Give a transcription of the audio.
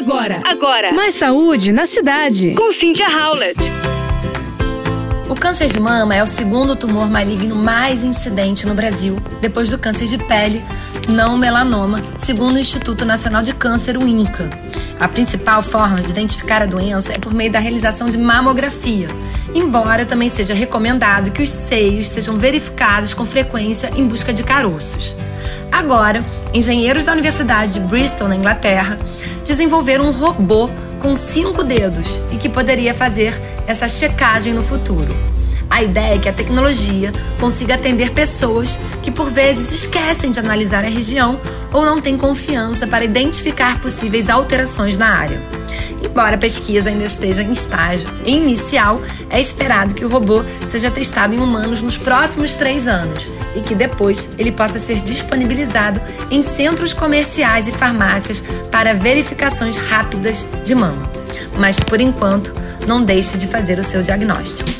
Agora, agora. Mais saúde na cidade. Com Cynthia Howlett. O câncer de mama é o segundo tumor maligno mais incidente no Brasil, depois do câncer de pele, não melanoma, segundo o Instituto Nacional de Câncer, o INCA. A principal forma de identificar a doença é por meio da realização de mamografia, embora também seja recomendado que os seios sejam verificados com frequência em busca de caroços. Agora, engenheiros da Universidade de Bristol, na Inglaterra, desenvolveram um robô com cinco dedos e que poderia fazer essa checagem no futuro. A ideia é que a tecnologia consiga atender pessoas que por vezes esquecem de analisar a região ou não têm confiança para identificar possíveis alterações na área. Embora a pesquisa ainda esteja em estágio inicial, é esperado que o robô seja testado em humanos nos próximos três anos e que depois ele possa ser disponibilizado em centros comerciais e farmácias para verificações rápidas de mama. Mas por enquanto, não deixe de fazer o seu diagnóstico.